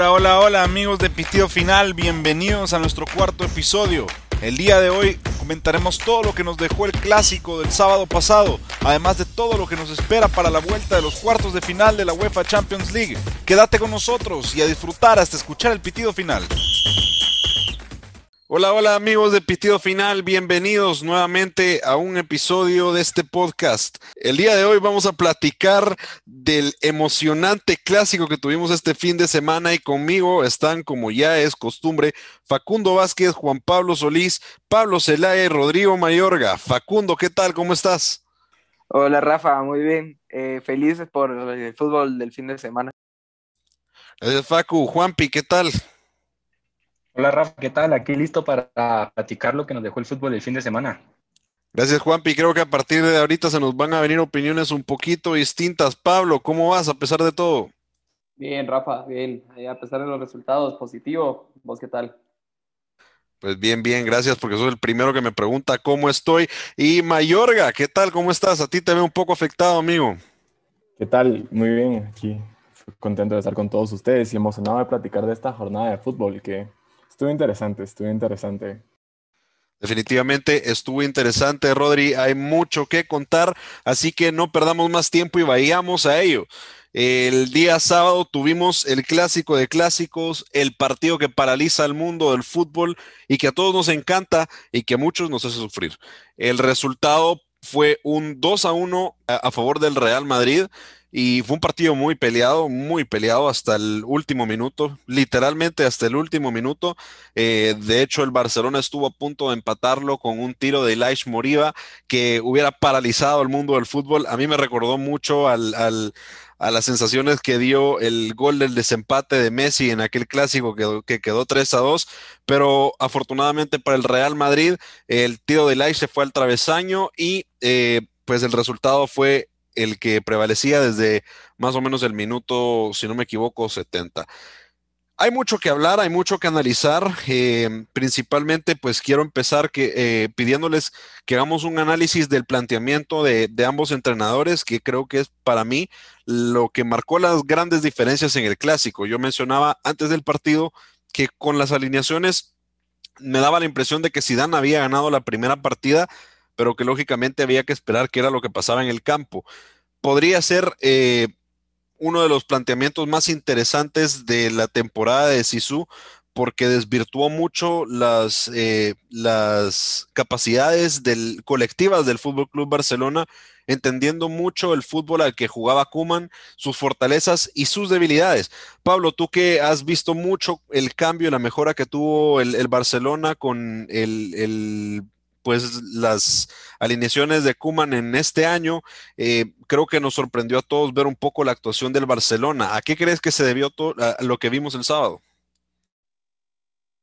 Hola, hola, hola amigos de Pitido Final, bienvenidos a nuestro cuarto episodio. El día de hoy comentaremos todo lo que nos dejó el clásico del sábado pasado, además de todo lo que nos espera para la vuelta de los cuartos de final de la UEFA Champions League. Quédate con nosotros y a disfrutar hasta escuchar el pitido final. Hola, hola amigos de Pitido Final, bienvenidos nuevamente a un episodio de este podcast. El día de hoy vamos a platicar del emocionante clásico que tuvimos este fin de semana y conmigo están, como ya es costumbre, Facundo Vázquez, Juan Pablo Solís, Pablo Celaya y Rodrigo Mayorga. Facundo, ¿qué tal? ¿Cómo estás? Hola Rafa, muy bien. Eh, felices por el fútbol del fin de semana. Gracias Facu. Juanpi, ¿qué tal? Hola Rafa, ¿qué tal? Aquí listo para platicar lo que nos dejó el fútbol el fin de semana. Gracias Juanpi, creo que a partir de ahorita se nos van a venir opiniones un poquito distintas. Pablo, ¿cómo vas a pesar de todo? Bien, Rafa, bien. A pesar de los resultados, positivo. ¿Vos qué tal? Pues bien, bien, gracias porque sos el primero que me pregunta cómo estoy. Y Mayorga, ¿qué tal? ¿Cómo estás? A ti te veo un poco afectado, amigo. ¿Qué tal? Muy bien, aquí contento de estar con todos ustedes y emocionado de platicar de esta jornada de fútbol que Estuvo interesante, estuvo interesante. Definitivamente estuvo interesante, Rodri. Hay mucho que contar, así que no perdamos más tiempo y vayamos a ello. El día sábado tuvimos el clásico de clásicos, el partido que paraliza al mundo del fútbol y que a todos nos encanta y que a muchos nos hace sufrir. El resultado fue un 2 a 1 a favor del Real Madrid y fue un partido muy peleado, muy peleado hasta el último minuto, literalmente hasta el último minuto. Eh, de hecho, el Barcelona estuvo a punto de empatarlo con un tiro de Ilaish Moriba que hubiera paralizado el mundo del fútbol. A mí me recordó mucho al, a las sensaciones que dio el gol del desempate de Messi en aquel clásico que, que quedó 3 a 2, pero afortunadamente para el Real Madrid el tiro de Ilaish se fue al travesaño y eh, pues el resultado fue el que prevalecía desde más o menos el minuto, si no me equivoco, 70. Hay mucho que hablar, hay mucho que analizar. Eh, principalmente, pues quiero empezar que, eh, pidiéndoles que hagamos un análisis del planteamiento de, ambos entrenadores, que creo que es para mí lo que marcó las grandes diferencias en el clásico. Yo mencionaba antes del partido que con las alineaciones me daba la impresión de que Zidane había ganado la primera partida, pero que lógicamente había que esperar qué era lo que pasaba en el campo. Podría ser eh, uno de los planteamientos más interesantes de la temporada de Sisu, porque desvirtuó mucho las, eh, las capacidades del, colectivas del Fútbol Club Barcelona, entendiendo mucho el fútbol al que jugaba Kuman, sus fortalezas y sus debilidades. Pablo, tú que has visto mucho el cambio, la mejora que tuvo el, Barcelona con el pues las alineaciones de Kuman en este año, eh, creo que nos sorprendió a todos ver un poco la actuación del Barcelona. ¿A qué crees que se debió todo lo que vimos el sábado?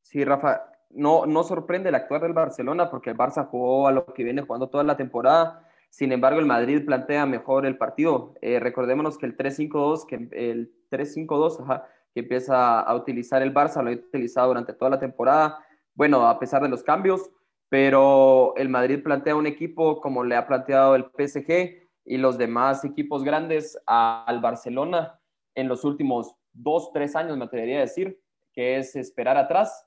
Sí, Rafa, no, no sorprende el actuar del Barcelona porque el Barça jugó a lo que viene jugando toda la temporada. Sin embargo, el Madrid plantea mejor el partido. Eh, recordémonos que el 3-5-2, que el 3-5-2, que empieza a utilizar el Barça, lo ha utilizado durante toda la temporada. Bueno, a pesar de los cambios, pero el Madrid plantea un equipo como le ha planteado el PSG y los demás equipos grandes al Barcelona en los últimos dos, tres años, me atrevería a decir, que es esperar atrás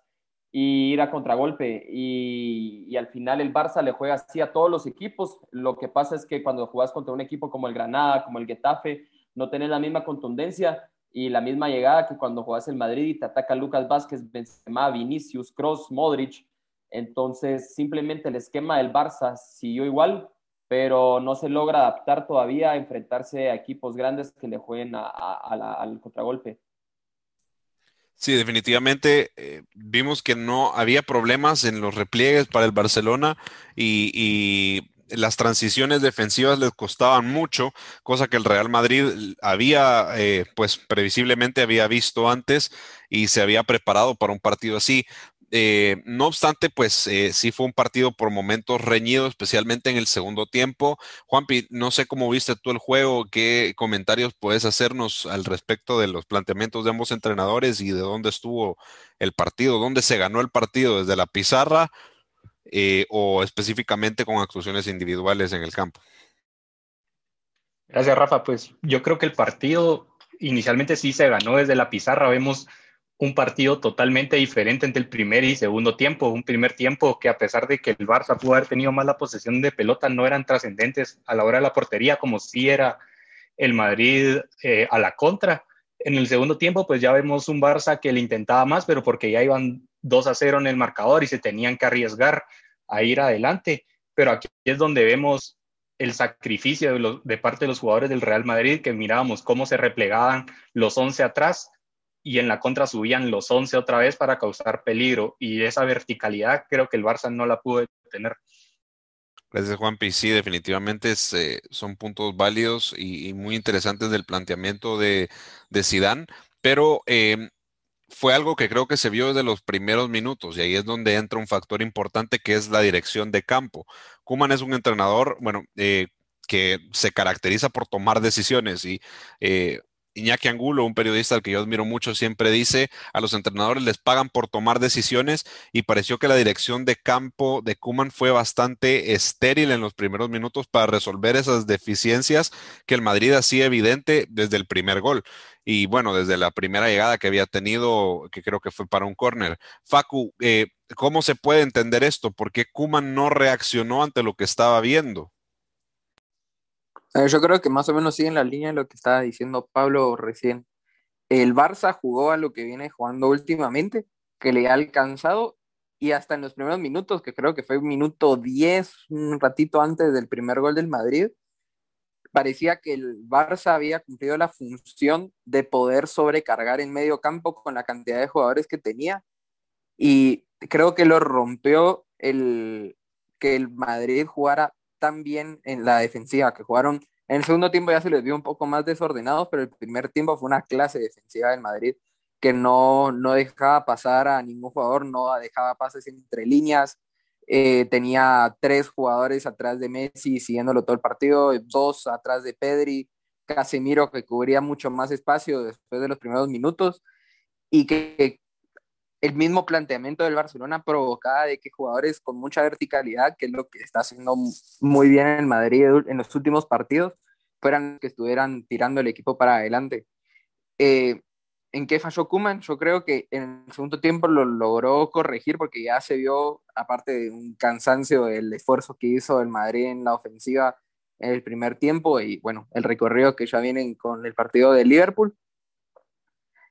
y ir a contragolpe. Y, al final el Barça le juega así a todos los equipos. Lo que pasa es que cuando juegas contra un equipo como el Granada, como el Getafe, no tenés la misma contundencia y la misma llegada que cuando juegas el Madrid y te ataca Lucas Vázquez, Benzema, Vinicius, Cross, Modric entonces, simplemente el esquema del Barça siguió igual, pero no se logra adaptar todavía a enfrentarse a equipos grandes que le jueguen al contragolpe. Sí, definitivamente eh, vimos que no había problemas en los repliegues para el Barcelona y, las transiciones defensivas les costaban mucho, cosa que el Real Madrid había, eh, pues previsiblemente había visto antes y se había preparado para un partido así. Eh, no obstante, pues eh, sí fue un partido por momentos reñido, especialmente en el segundo tiempo. Juanpi, no sé cómo viste tú el juego, qué comentarios puedes hacernos al respecto de los planteamientos de ambos entrenadores y de dónde estuvo el partido, dónde se ganó el partido, desde la pizarra eh, o específicamente con actuaciones individuales en el campo. Gracias, Rafa. Pues yo creo que el partido inicialmente sí se ganó desde la pizarra. Vemos un partido totalmente diferente entre el primer y segundo tiempo. Un primer tiempo que a pesar de que el Barça pudo haber tenido más la posesión de pelota, no eran trascendentes a la hora de la portería, como si era el Madrid eh, a la contra. En el segundo tiempo, pues ya vemos un Barça que le intentaba más, pero porque ya iban 2 a 0 en el marcador y se tenían que arriesgar a ir adelante. Pero aquí es donde vemos el sacrificio de, de parte de los jugadores del Real Madrid, que mirábamos cómo se replegaban los 11 atrás y en la contra subían los 11 otra vez para causar peligro. Y esa verticalidad creo que el Barça no la pudo tener. Gracias, Juanpi. Sí, definitivamente eh, son puntos válidos y, muy interesantes del planteamiento de, de pero em, fue algo que creo que se vio desde los primeros minutos y ahí es donde entra un factor importante que es la dirección de campo. Kuman es un entrenador, bueno, eh, que se caracteriza por tomar decisiones y eh, Iñaki Angulo, un periodista al que yo admiro mucho, siempre dice, a los entrenadores les pagan por tomar decisiones y pareció que la dirección de campo de Kuman fue bastante estéril en los primeros minutos para resolver esas deficiencias que el Madrid hacía evidente desde el primer gol. Y bueno, desde la primera llegada que había tenido, que creo que fue para un córner. Facu, eh, ¿cómo se puede entender esto? ¿Por qué Kuman no reaccionó ante lo que estaba viendo? Yo creo que más o menos sigue en la línea de lo que estaba diciendo Pablo recién. El Barça jugó a lo que viene jugando últimamente, que le ha alcanzado y hasta en los primeros minutos, que creo que fue un minuto 10, un ratito antes del primer gol del Madrid, parecía que el Barça había cumplido la función de poder sobrecargar en medio campo con la cantidad de jugadores que tenía y creo que lo rompió el que el Madrid jugara tan bien en la defensiva, que jugaron en el segundo tiempo ya se les vio un poco más desordenados, pero el primer tiempo fue una clase defensiva del Madrid que no, no dejaba pasar a ningún jugador, no dejaba pases entre líneas, eh, tenía tres jugadores atrás de Messi siguiéndolo todo el partido, dos atrás de Pedri, Casemiro que cubría mucho más espacio después de los primeros minutos y que el mismo planteamiento del Barcelona provocaba de que jugadores con mucha verticalidad, que es lo que está haciendo muy bien en Madrid en los últimos partidos, fueran que estuvieran tirando el equipo para adelante. Eh, ¿En qué falló Kuman? Yo creo que en el segundo tiempo lo logró corregir porque ya se vio, aparte de un cansancio del esfuerzo que hizo el Madrid en la ofensiva en el primer tiempo y bueno, el recorrido que ya vienen con el partido de Liverpool,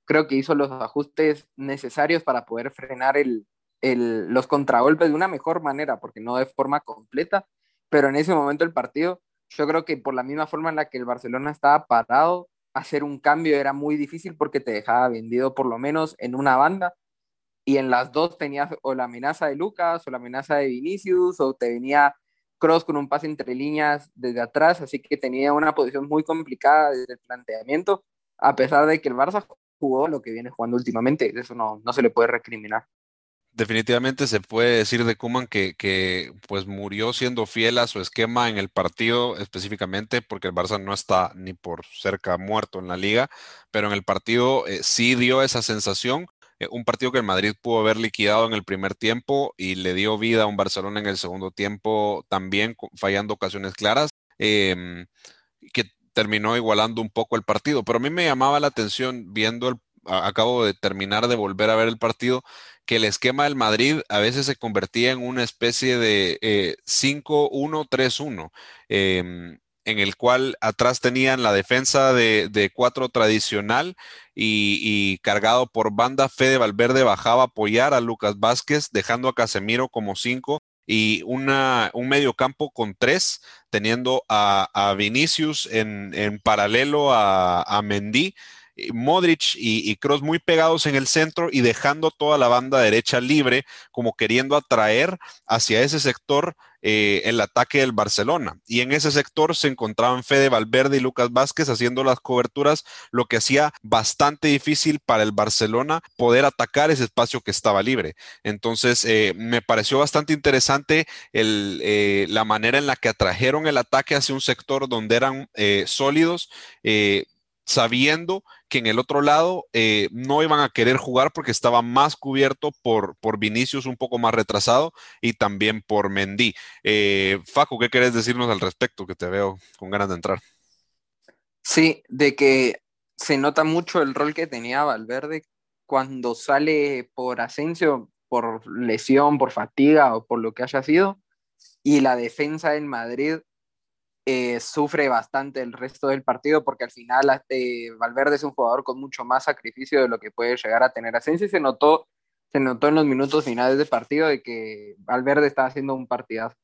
creo que hizo los ajustes necesarios para poder frenar el, los contragolpes de una mejor manera, porque no de forma completa, pero en ese momento del partido, yo creo que por la misma forma en la que el Barcelona estaba parado, hacer un cambio era muy difícil porque te dejaba vendido por lo menos en una banda y en las dos tenías o la amenaza de Lucas o la amenaza de Vinicius o te venía Cross con un pase entre líneas desde atrás, así que tenía una posición muy complicada desde el planteamiento, a pesar de que el Barça jugó lo que viene jugando últimamente. Eso no, no se le puede recriminar. Definitivamente se puede decir de Kuman que, que, pues murió siendo fiel a su esquema en el partido específicamente porque el Barça no está ni por cerca muerto en la liga, pero en el partido eh, sí dio esa sensación. Eh, un partido que el Madrid pudo haber liquidado en el primer tiempo y le dio vida a un Barcelona en el segundo tiempo también fallando ocasiones claras. Em, que terminó igualando un poco el partido. Pero a mí me llamaba la atención viendo el, acabo de terminar de volver a ver el partido, que el esquema del Madrid a veces se convertía en una especie de 5-1-3-1. Eh, em, en el cual atrás tenían la defensa de, cuatro tradicional y, y, cargado por banda, Fede Valverde bajaba a apoyar a Lucas Vázquez, dejando a Casemiro como cinco y una, un medio campo con tres, teniendo a, Vinicius en, en paralelo a, a Mendy Modric y, Cross muy pegados en el centro y dejando toda la banda derecha libre, como queriendo atraer hacia ese sector eh, el ataque del Barcelona. Y en ese sector se encontraban Fede Valverde y Lucas Vázquez haciendo las coberturas, lo que hacía bastante difícil para el Barcelona poder atacar ese espacio que estaba libre. Entonces, eh, me pareció bastante interesante eh, la manera en la que atrajeron el ataque hacia un sector donde eran sólidos sabiendo que en el otro lado eh, no iban a querer jugar porque estaba más cubierto por, por Vinicius un poco más retrasado y también por Mendy. Eh, Facu, ¿qué querés decirnos al respecto? Que te veo con ganas de entrar. Sí, de que se nota mucho el rol que tenía Valverde cuando sale por Asensio, por lesión, por fatiga o por lo que haya sido, y la defensa en Madrid eh, sufre bastante el resto del partido porque al final eh, Valverde es un jugador con mucho más sacrificio de lo que puede llegar a tener Asensio y se notó, se notó en los minutos finales del partido de que Valverde estaba haciendo un partidazo.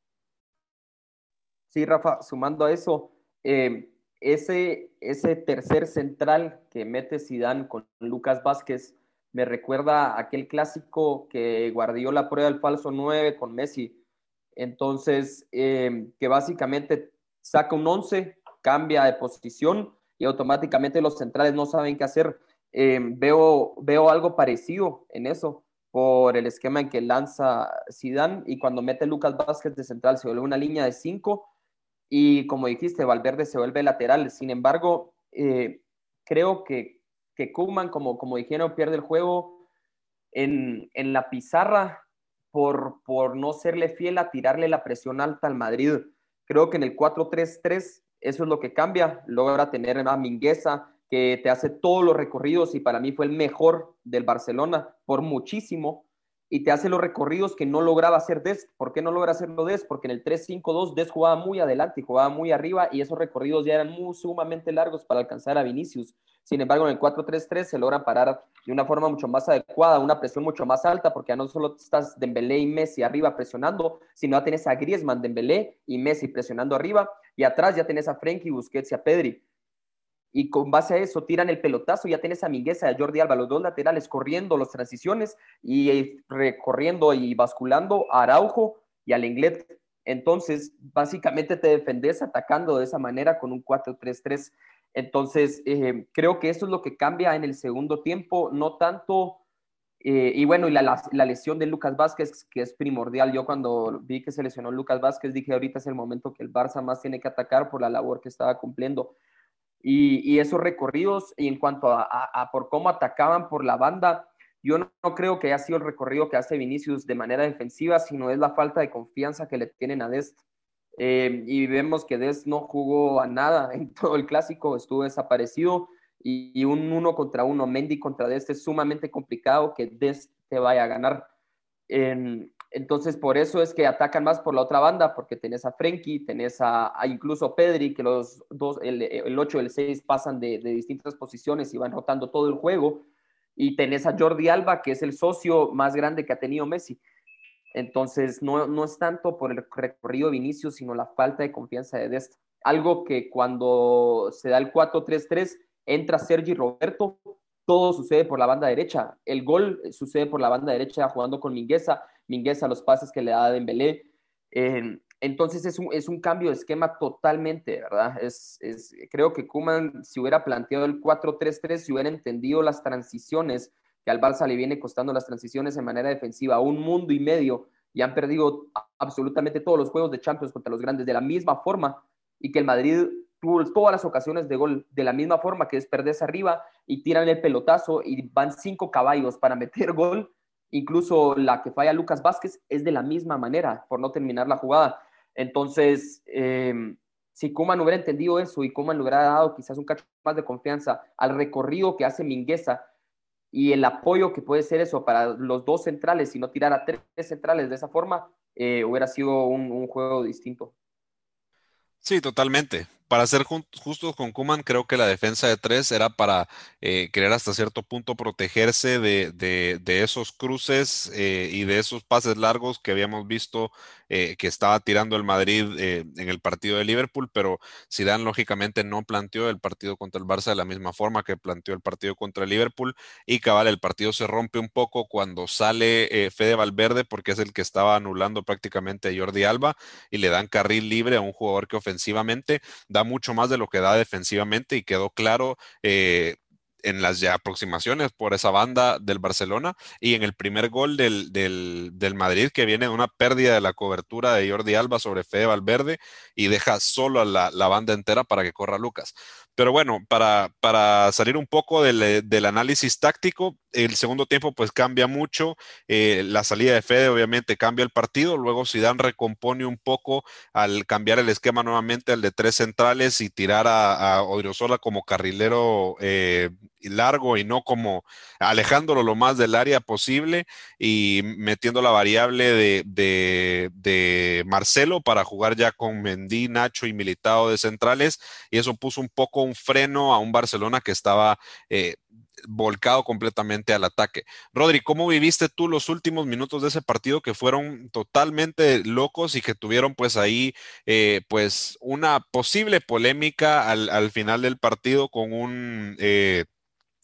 Sí, Rafa, sumando a eso, eh, ese, ese tercer central que mete Zidane con Lucas Vázquez me recuerda aquel clásico que Guardiola prueba el falso 9 con Messi. Entonces, eh, que básicamente saca un 11, cambia de posición y automáticamente los centrales no saben qué hacer. Eh, veo, veo algo parecido en eso por el esquema en que lanza Zidane y cuando mete Lucas Vázquez de central se vuelve una línea de 5 y como dijiste, Valverde se vuelve lateral. Sin embargo, eh, creo que, que como, como dijeron, pierde el juego en, en la pizarra por, por, no serle fiel a tirarle la presión alta al Madrid. Creo que en el 4-3-3 eso es lo que cambia. Logra tener a Mingueza, que te hace todos los recorridos y para mí fue el mejor del Barcelona por muchísimo y te hace los recorridos que no lograba hacer Des. ¿Por qué no logra hacerlo Des? Porque en el 3-5-2 Des jugaba muy adelante y jugaba muy arriba y esos recorridos ya eran muy sumamente largos para alcanzar a Vinicius. Sin embargo, en el 4-3-3 se logra parar de una forma mucho más adecuada, una presión mucho más alta, porque ya no solo estás Dembélé y Messi arriba presionando, sino ya tienes a Griezmann, Dembélé y Messi presionando arriba, y atrás ya tienes a Frenkie, Busquets y a Pedri y con base a eso tiran el pelotazo, ya tienes a Mingueza y a Jordi Alba, los dos laterales corriendo las transiciones y eh, recorriendo y basculando a Araujo y al Inglés. Entonces, básicamente te defendes atacando de esa manera con un 4-3-3. Entonces, eh, creo que eso es lo que cambia en el segundo tiempo, no tanto... Eh, y bueno, y la, la, lesión de Lucas Vázquez, que es primordial. Yo cuando vi que se lesionó Lucas Vázquez, dije, ahorita es el momento que el Barça más tiene que atacar por la labor que estaba cumpliendo y, esos recorridos y en cuanto a, por cómo atacaban por la banda, yo no, creo que haya sido el recorrido que hace Vinicius de manera defensiva, sino es la falta de confianza que le tienen a Dest. Eh, y vemos que Dest no jugó a nada en todo el clásico, estuvo desaparecido y, un uno contra uno, Mendy contra Dest es sumamente complicado que Dest te vaya a ganar. Entonces, por eso es que atacan más por la otra banda, porque tenés a Frenkie, tenés a, incluso Pedri, que los dos, el, el 8 y el 6 pasan de, distintas posiciones y van rotando todo el juego. Y tenés a Jordi Alba, que es el socio más grande que ha tenido Messi. Entonces, no, no es tanto por el recorrido de Vinicius, sino la falta de confianza de Dest. Algo que cuando se da el 4-3-3, entra Sergi Roberto, todo sucede por la banda derecha. El gol sucede por la banda derecha jugando con Mingueza Mingueza, los pases que le da Dembélé. Eh, entonces es un, es un, cambio de esquema totalmente, ¿verdad? Es, creo que Kuman, si hubiera planteado el 4-3-3, si hubiera entendido las transiciones, que al Barça le viene costando las transiciones de manera defensiva, un mundo y medio, y han perdido absolutamente todos los juegos de Champions contra los grandes de la misma forma, y que el Madrid tuvo todas las ocasiones de gol de la misma forma, que es perderse arriba y tiran el pelotazo y van cinco caballos para meter gol, Incluso la que falla Lucas Vázquez es de la misma manera, por no terminar la jugada. Entonces, em, si Kuman hubiera entendido eso y Kuman le hubiera dado quizás un cacho más de confianza al recorrido que hace Mingueza y el apoyo que puede ser eso para los dos centrales y no tirar a tres centrales de esa forma, eh, hubiera sido un juego distinto. Sí, totalmente para ser justos con Kuman, creo que la defensa de tres era para eh, querer hasta cierto punto protegerse de, esos cruces eh, y de esos pases largos que habíamos visto eh, que estaba tirando el Madrid en el partido de Liverpool, pero Zidane lógicamente no planteó el partido contra el Barça de la misma forma que planteó el partido contra el Liverpool y cabal, el partido se rompe un poco cuando sale Fede Valverde porque es el que estaba anulando prácticamente a Jordi Alba y le dan carril libre a un jugador que ofensivamente da mucho más de lo que da defensivamente y quedó claro eh, en las ya aproximaciones por esa banda del Barcelona y en el primer gol del, del, Madrid que viene de una pérdida de la cobertura de Jordi Alba sobre Fede Valverde y deja solo a la, la, banda entera para que corra Lucas. Pero bueno, para, para salir un poco del, del análisis táctico, el segundo tiempo pues cambia mucho, eh, la salida de Fede obviamente cambia el partido, luego Zidane recompone un poco al cambiar el esquema nuevamente al de tres centrales y tirar a, a Odriozola como carrilero eh, largo y no como alejándolo lo más del área posible y metiendo la variable de, de, Marcelo para jugar ya con Mendy, Nacho y Militado de centrales y eso puso un poco un freno a un Barcelona que estaba eh, volcado completamente al ataque. Rodri, ¿cómo viviste tú los últimos minutos de ese partido que fueron totalmente locos y que tuvieron pues ahí eh, pues una posible polémica al, final del partido con un... Eh,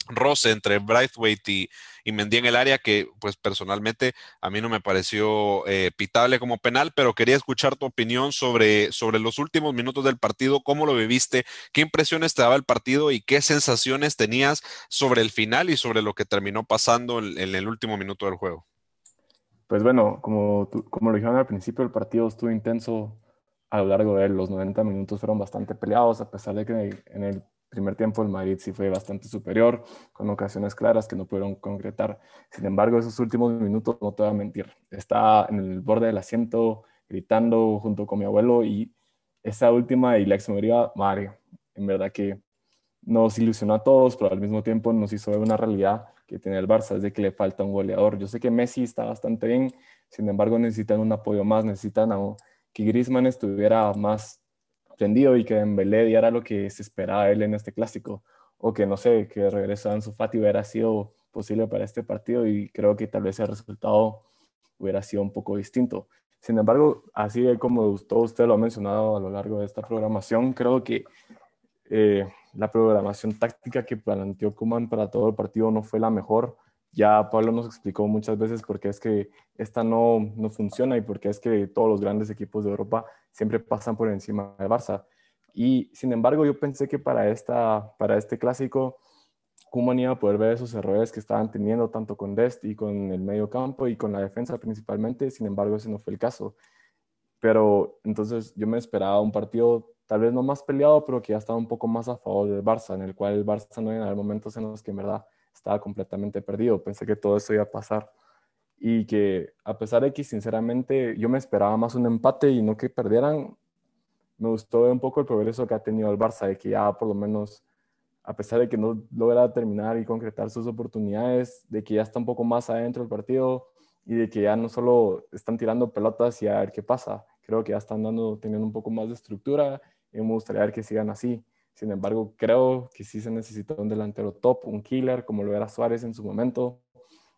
roce entre Braithwaite y, y Mendy en el área que pues personalmente a mí no me pareció eh, pitable como penal, pero quería escuchar tu opinión sobre, sobre los últimos minutos del partido, cómo lo viviste, qué impresiones te daba el partido y qué sensaciones tenías sobre el final y sobre lo que terminó pasando en, el último minuto del juego. Pues bueno, como, como lo dijeron al principio, el partido estuvo intenso a lo largo de él. Los 90 minutos fueron bastante peleados, a pesar de que en el primer tiempo el Madrid sí fue bastante superior, con ocasiones claras que no pudieron concretar. Sin embargo, esos últimos minutos, no te voy a mentir, estaba en el borde del asiento gritando junto con mi abuelo y esa última y la exmemoria, madre, en verdad que nos ilusionó a todos, pero al mismo tiempo nos hizo ver una realidad que tiene el Barça, es de que le falta un goleador. Yo sé que Messi está bastante bien, sin embargo necesitan un apoyo más, necesitan que Griezmann estuviera más y que Dembélé diera lo que se esperaba él en este clásico, o que no sé, que regreso a Ansu Fati hubiera sido posible para este partido y creo que tal vez el resultado hubiera sido un poco distinto. Sin embargo, así como todo usted lo ha mencionado a lo largo de esta programación, creo que eh, la programación táctica que planteó Kuman para todo el partido no fue la mejor. Ya Pablo nos explicó muchas veces por qué es que esta no, no funciona y por qué es que todos los grandes equipos de Europa siempre pasan por encima del Barça. Y sin embargo, yo pensé que para, esta, para este clásico, Kuman iba a poder ver esos errores que estaban teniendo tanto con Dest y con el medio campo y con la defensa principalmente. Sin embargo, ese no fue el caso. Pero entonces yo me esperaba un partido tal vez no más peleado, pero que ya estaba un poco más a favor del Barça, en el cual el Barça no iba a haber momentos en los que en verdad estaba completamente perdido. Pensé que todo eso iba a pasar y que a pesar de que sinceramente yo me esperaba más un empate y no que perdieran, me gustó un poco el progreso que ha tenido el Barça, de que ya por lo menos, a pesar de que no logra terminar y concretar sus oportunidades, de que ya está un poco más adentro del partido y de que ya no solo están tirando pelotas y a ver qué pasa, creo que ya están dando, teniendo un poco más de estructura y me gustaría ver que sigan así. Sin embargo, creo que sí se necesita un delantero top, un killer, como lo era Suárez en su momento,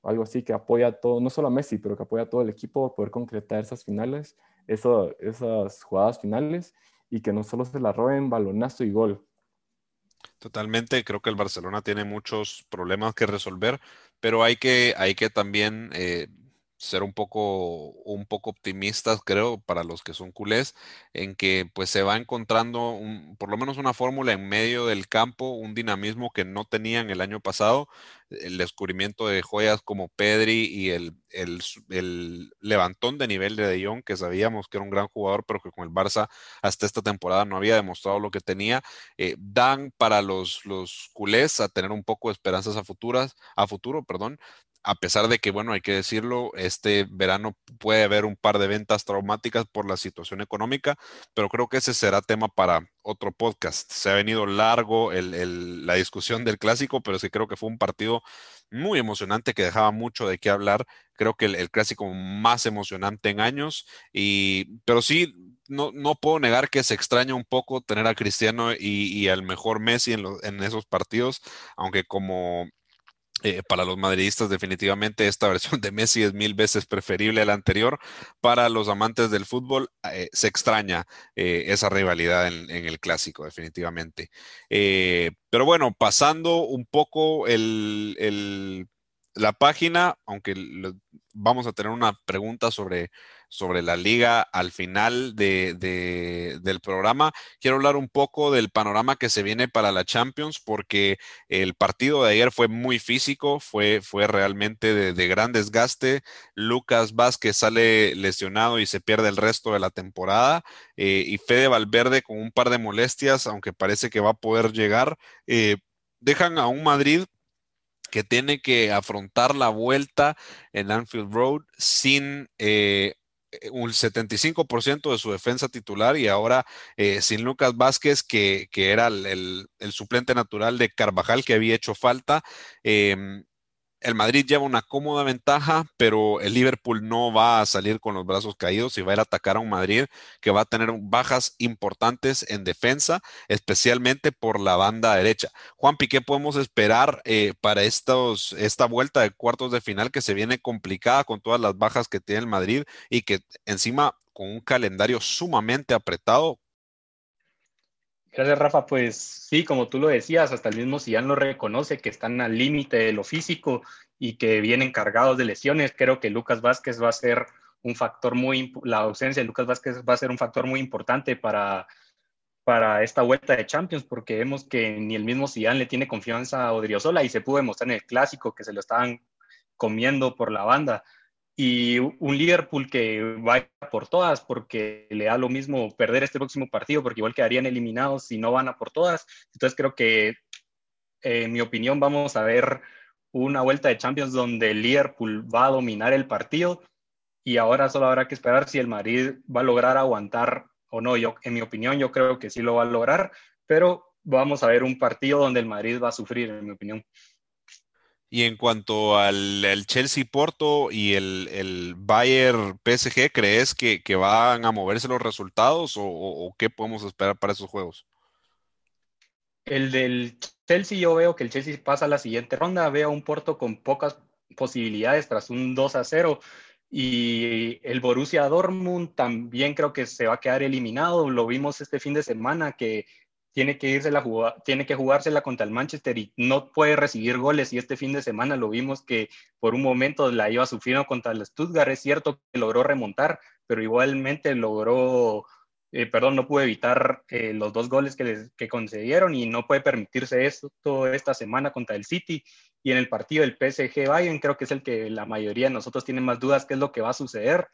algo así que apoya todo, no solo a Messi, pero que apoya a todo el equipo a poder concretar esas finales, esas jugadas finales y que no solo se la roben balonazo y gol. Totalmente, creo que el Barcelona tiene muchos problemas que resolver, pero hay que, hay que también eh, ser un poco, un poco optimistas, creo, para los que son culés, en que pues se va encontrando por lo menos una fórmula en medio del campo, un dinamismo que no tenían el año pasado, el descubrimiento de joyas como Pedri y el, el, levantón de nivel de De Jong, que sabíamos que era un gran jugador, pero que con el Barça hasta esta temporada no había demostrado lo que tenía, eh, dan para los, los culés a tener un poco de esperanzas a futuras, a futuro, perdón, a pesar de que, bueno, hay que decirlo, este verano puede haber un par de ventas traumáticas por la situación económica, pero creo que ese será tema para otro podcast. Se ha venido largo la discusión del clásico, pero sí creo que fue un partido muy emocionante que dejaba mucho de qué hablar. Creo que el, clásico más emocionante en años, y, pero sí, no, no, puedo negar que se extraña un poco tener a Cristiano y, al mejor Messi en esos partidos, aunque como eh, para los madridistas, definitivamente esta versión de Messi es mil veces preferible a la anterior. Para los amantes del fútbol, eh, se extraña eh, esa rivalidad en, el clásico, definitivamente. pero bueno, pasando un poco la página, aunque vamos a tener una pregunta sobre, sobre la liga al final de, del programa, quiero hablar un poco del panorama que se viene para la Champions, porque el partido de ayer fue muy físico, fue, fue realmente de, gran desgaste. Lucas Vázquez sale lesionado y se pierde el resto de la temporada, eh, y Fede Valverde con un par de molestias, aunque parece que va a poder llegar. Eh, dejan a un Madrid que tiene que afrontar la vuelta en Anfield Road sin eh, un 75% de su defensa titular y ahora eh, sin Lucas Vázquez, que, era el, suplente natural de Carvajal que había hecho falta. Em, el Madrid lleva una cómoda ventaja, pero el Liverpool no va a salir con los brazos caídos y va a ir a atacar a un Madrid que va a tener bajas importantes en defensa, especialmente por la banda derecha. Juan ¿qué podemos esperar eh, para estos, esta vuelta de cuartos de final que se viene complicada con todas las bajas que tiene el Madrid y que encima con un calendario sumamente apretado Gracias, Rafa. Pues sí, como tú lo decías, hasta el mismo Sillán lo reconoce, que están al límite de lo físico y que vienen cargados de lesiones. Creo que Lucas Vázquez va a ser un factor muy, la ausencia de Lucas Vázquez va a ser un factor muy importante para, para esta vuelta de Champions, porque vemos que ni el mismo Sillán le tiene confianza a Odriozola y se pudo demostrar en el clásico que se lo estaban comiendo por la banda y un Liverpool que vaya por todas porque le da lo mismo perder este próximo partido porque igual quedarían eliminados si no van a por todas. Entonces creo que, en mi opinión, vamos a ver una vuelta de Champions donde el Liverpool va a dominar el partido y ahora solo habrá que esperar si el Madrid va a lograr aguantar o no. Yo, en mi opinión, yo creo que sí lo va a lograr, pero vamos a ver un partido donde el Madrid va a sufrir, en mi opinión. Y en cuanto al, Chelsea Porto y el, el Bayern PSG, ¿crees que, van a moverse los resultados o, qué podemos esperar para esos juegos? El del Chelsea, yo veo que el Chelsea pasa a la siguiente ronda. Veo un Porto con pocas posibilidades tras un 2 a 0. Y el Borussia Dortmund también creo que se va a quedar eliminado. Lo vimos este fin de semana que tiene que irse la tiene que jugársela contra el Manchester y no puede recibir goles. Y este fin de semana lo vimos que por un momento la iba sufriendo contra el Stuttgart. Es cierto que logró remontar, pero igualmente logró, eh, perdón, no pudo evitar eh, los dos goles que, les, que concedieron y no puede permitirse esto esta semana contra el City. Y en el partido del PSG Bayern, creo que es el que la mayoría de nosotros tiene más dudas qué es lo que va a suceder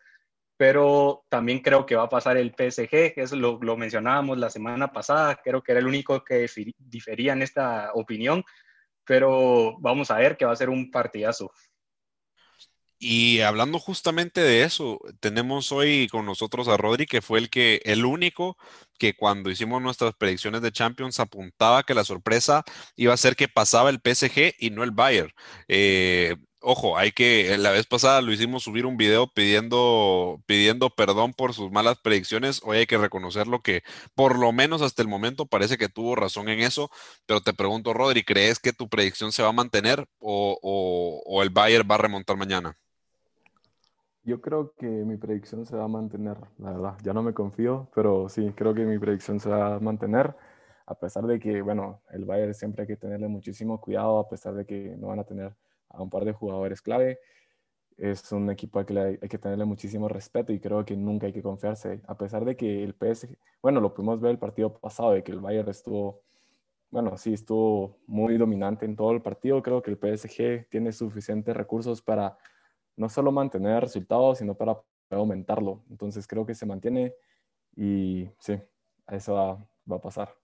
pero también creo que va a pasar el PSG, eso lo, lo mencionábamos la semana pasada, creo que era el único que difería en esta opinión, pero vamos a ver que va a ser un partidazo. Y hablando justamente de eso, tenemos hoy con nosotros a Rodri, que fue el que, el único que cuando hicimos nuestras predicciones de Champions apuntaba que la sorpresa iba a ser que pasaba el PSG y no el Bayern. Eh, ojo, hay que, la vez pasada lo hicimos subir un video pidiendo, pidiendo perdón por sus malas predicciones. Hoy hay que reconocerlo que por lo menos hasta el momento parece que tuvo razón en eso. Pero te pregunto, Rodri, ¿crees que tu predicción se va a mantener o, el Bayern va a remontar mañana? Yo creo que mi predicción se va a mantener, la verdad. Ya no me confío, pero sí, creo que mi predicción se va a mantener. A pesar de que, bueno, el Bayern siempre hay que tenerle muchísimo cuidado, a pesar de que no van a tener a un par de jugadores clave. Es un equipo al que hay, que tenerle muchísimo respeto y creo que nunca hay que confiarse. A pesar de que el PSG, bueno, lo pudimos ver el partido pasado, de que el Bayern estuvo, bueno, sí, estuvo muy dominante en todo el partido. Creo que el PSG tiene suficientes recursos para no solo mantener resultados, sino para aumentarlo. Entonces creo que se mantiene y sí, eso va a pasar.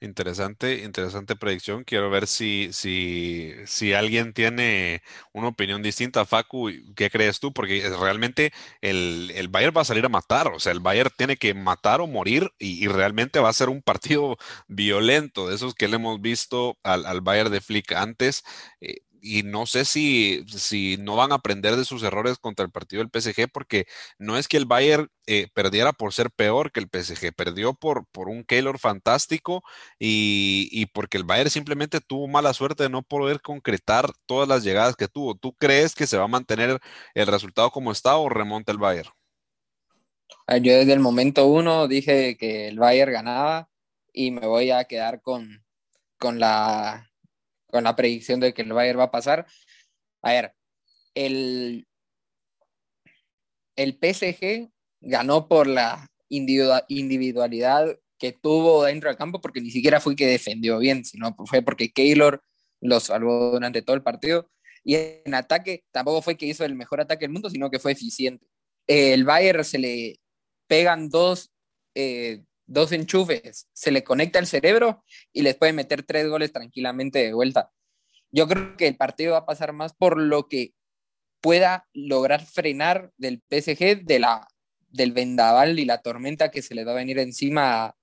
Interesante, interesante predicción. Quiero ver si, si, si alguien tiene una opinión distinta. Facu, ¿qué crees tú? Porque realmente el, el Bayern va a salir a matar. O sea, el Bayern tiene que matar o morir y, realmente va a ser un partido violento, de esos que le hemos visto al, al Bayern de Flick antes. Eh, y no sé si, si no van a aprender de sus errores contra el partido del PSG, porque no es que el Bayern eh, perdiera por ser peor que el PSG, perdió por, por un Keylor fantástico y, porque el Bayern simplemente tuvo mala suerte de no poder concretar todas las llegadas que tuvo. ¿Tú crees que se va a mantener el resultado como está o remonta el Bayern? Ah, yo desde el momento uno dije que el Bayern ganaba y me voy a quedar con, con la con la predicción de que el Bayern va a pasar. A ver, el, el PSG ganó por la individualidad que tuvo dentro del campo, porque ni siquiera fue que defendió bien, sino fue porque Keylor lo salvó durante todo el partido. Y en ataque tampoco fue que hizo el mejor ataque del mundo, sino que fue eficiente. El Bayern se le pegan dos, eh, dos enchufes, se le conecta el cerebro y les puede meter tres goles tranquilamente de vuelta. Yo creo que el partido va a pasar más por lo que pueda lograr frenar del PSG de la, del vendaval y la tormenta que se le va a venir encima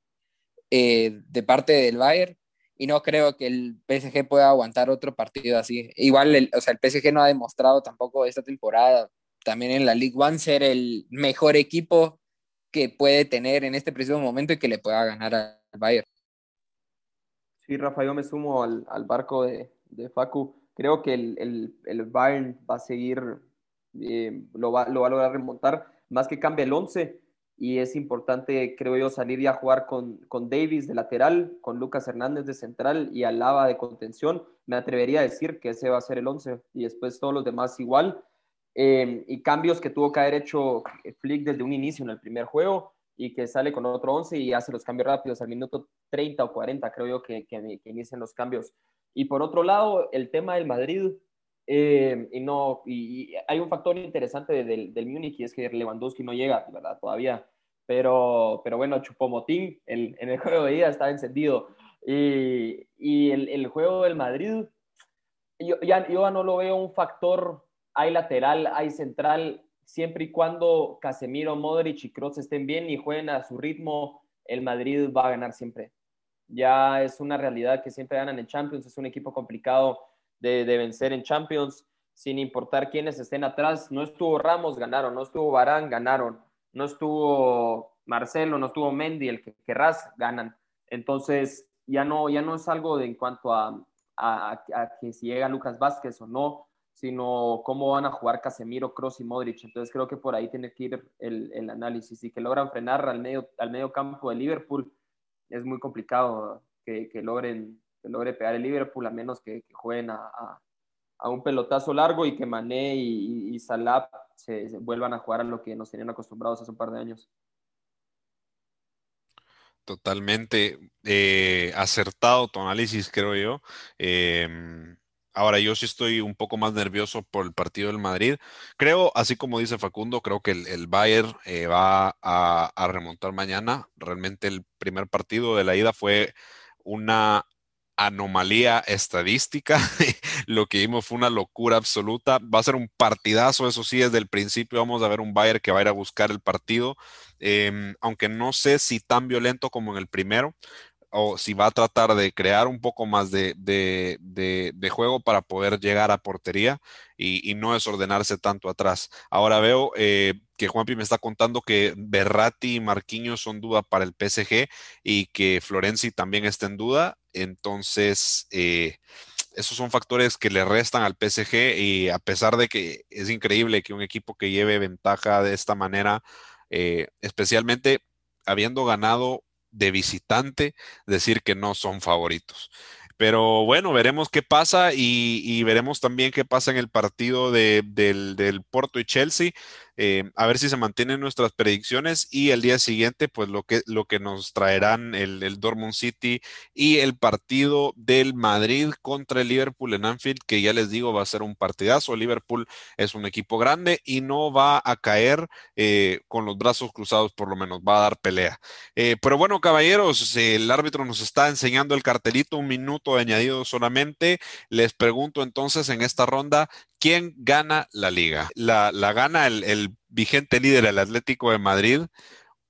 eh, de parte del Bayern y no creo que el PSG pueda aguantar otro partido así. Igual, o sea, el PSG no ha demostrado tampoco esta temporada, también en la League One, ser el mejor equipo que puede tener en este preciso momento y que le pueda ganar al Bayern. Sí, Rafa, yo me sumo al, al barco de, de, Facu. Creo que el, el, el Bayern va a seguir, eh, lo, va, lo va a lograr remontar, más que cambie el 11 y es importante, creo yo, salir y a jugar con, con Davis de lateral, con Lucas Hernández de central y Alaba de contención. Me atrevería a decir que ese va a ser el 11 y después todos los demás igual. Eh, y cambios que tuvo que haber hecho Flick desde un inicio en el primer juego y que sale con otro 11 y hace los cambios rápidos al minuto 30 o 40, creo yo, que, que, que inician los cambios. Y por otro lado, el tema del Madrid, eh, y no, y, hay un factor interesante del, del Múnich y es que Lewandowski no llega, ¿verdad? Todavía. Pero, pero bueno, Chupomotín el, en el juego de ida está encendido. Y, y el, el, juego del Madrid, yo ya, yo no lo veo un factor, hay lateral, hay central, siempre y cuando Casemiro, Modric y Kroos estén bien y jueguen a su ritmo, el Madrid va a ganar siempre. Ya es una realidad que siempre ganan en Champions, es un equipo complicado de, vencer en Champions, sin importar quiénes estén atrás. No estuvo Ramos, ganaron, no estuvo Barán, ganaron, no estuvo Marcelo, no estuvo Mendy, el que querrás, ganan. Entonces, ya no, ya no es algo de en cuanto a, a, que si llega Lucas Vázquez o no, sino cómo van a jugar Casemiro, Cross y Modric. Entonces creo que por ahí tiene que ir el, análisis y que logran frenar al medio, al medio campo de Liverpool. Es muy complicado que, logren logre pegar el Liverpool, a menos que, jueguen a, un pelotazo largo y que Mané y, Salah se, vuelvan a jugar a lo que nos tenían acostumbrados hace un par de años. Totalmente eh, acertado tu análisis, creo yo. Em, ahora, yo sí estoy un poco más nervioso por el partido del Madrid. Creo, así como dice Facundo, creo que el, Bayern eh, va a, a, remontar mañana. Realmente el primer partido de la ida fue una anomalía estadística. Lo que vimos fue una locura absoluta. Va a ser un partidazo, eso sí, desde el principio vamos a ver un Bayern que va a ir a buscar el partido, em, aunque no sé si tan violento como en el primero o si va a tratar de crear un poco más de, juego para poder llegar a portería y, no desordenarse tanto atrás. Ahora veo eh, que Juanpi me está contando que Berratti y Marquinhos son duda para el PSG y que Florenzi también está en duda. Entonces, eh, esos son factores que le restan al PSG y a pesar de que es increíble que un equipo que lleve ventaja de esta manera, eh, especialmente habiendo ganado de visitante decir que no son favoritos. Pero bueno, veremos qué pasa y, veremos también qué pasa en el partido de, del, del, Porto y Chelsea. Eh, a ver si se mantienen nuestras predicciones y el día siguiente, pues lo que, lo que nos traerán el, el Dortmund City y el partido del Madrid contra el Liverpool en Anfield, que ya les digo va a ser un partidazo. Liverpool es un equipo grande y no va a caer eh, con los brazos cruzados, por lo menos va a dar pelea. Eh, pero bueno, caballeros, el árbitro nos está enseñando el cartelito, un minuto añadido solamente. Les pregunto entonces en esta ronda, ¿quién gana la liga? ¿La, gana el, vigente líder, el Atlético de Madrid?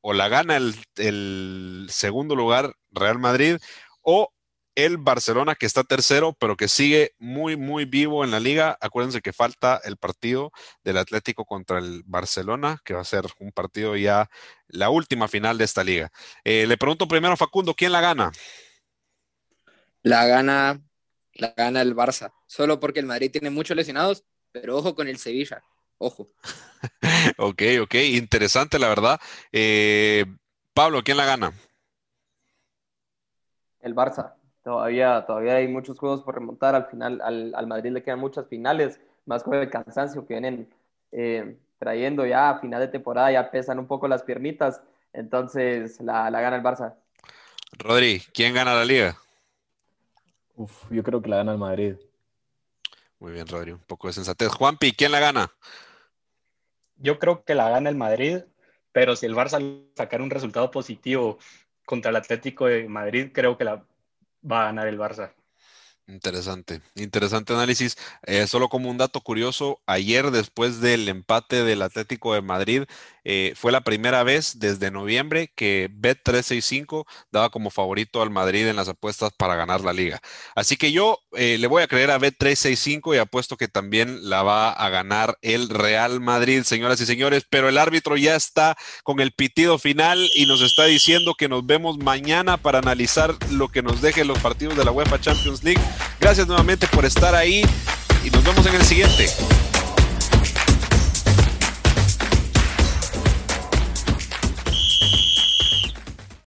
¿O la gana el, segundo lugar, Real Madrid? ¿O el Barcelona que está tercero, pero que sigue muy, muy vivo en la liga. Acuérdense que falta el partido del Atlético contra el Barcelona, que va a ser un partido ya, la última final de esta liga. Eh, le pregunto primero a Facundo, ¿quién la gana? La gana la gana el Barça, solo porque el Madrid tiene muchos lesionados, pero ojo con el Sevilla, ojo. ok, ok, interesante la verdad. Eh, Pablo, ¿quién la gana? El Barça. Todavía, todavía hay muchos juegos por remontar. Al final, al, Madrid le quedan muchas finales, más con el cansancio que vienen eh, trayendo ya a final de temporada, ya pesan un poco las piernitas, entonces la, la gana el Barça. Rodri, ¿quién gana la liga? Uf, yo creo que la gana el Madrid. Muy bien, Rodri, un poco de sensatez. Juanpi, ¿quién la gana? Yo creo que la gana el Madrid, pero si el Barça sacar un resultado positivo contra el Atlético de Madrid, creo que la va a ganar el Barça. Interesante, interesante análisis. Eh, solo como un dato curioso, ayer después del empate del Atlético de Madrid, eh, fue la primera vez desde noviembre que Bet365 daba como favorito al Madrid en las apuestas para ganar la liga. Así que yo eh, le voy a creer a Bet365 y apuesto que también la va a ganar el Real Madrid, señoras y señores, pero el árbitro ya está con el pitido final y nos está diciendo que nos vemos mañana para analizar lo que nos deje los partidos de la UEFA Champions League. Gracias nuevamente por estar ahí y nos vemos en el siguiente.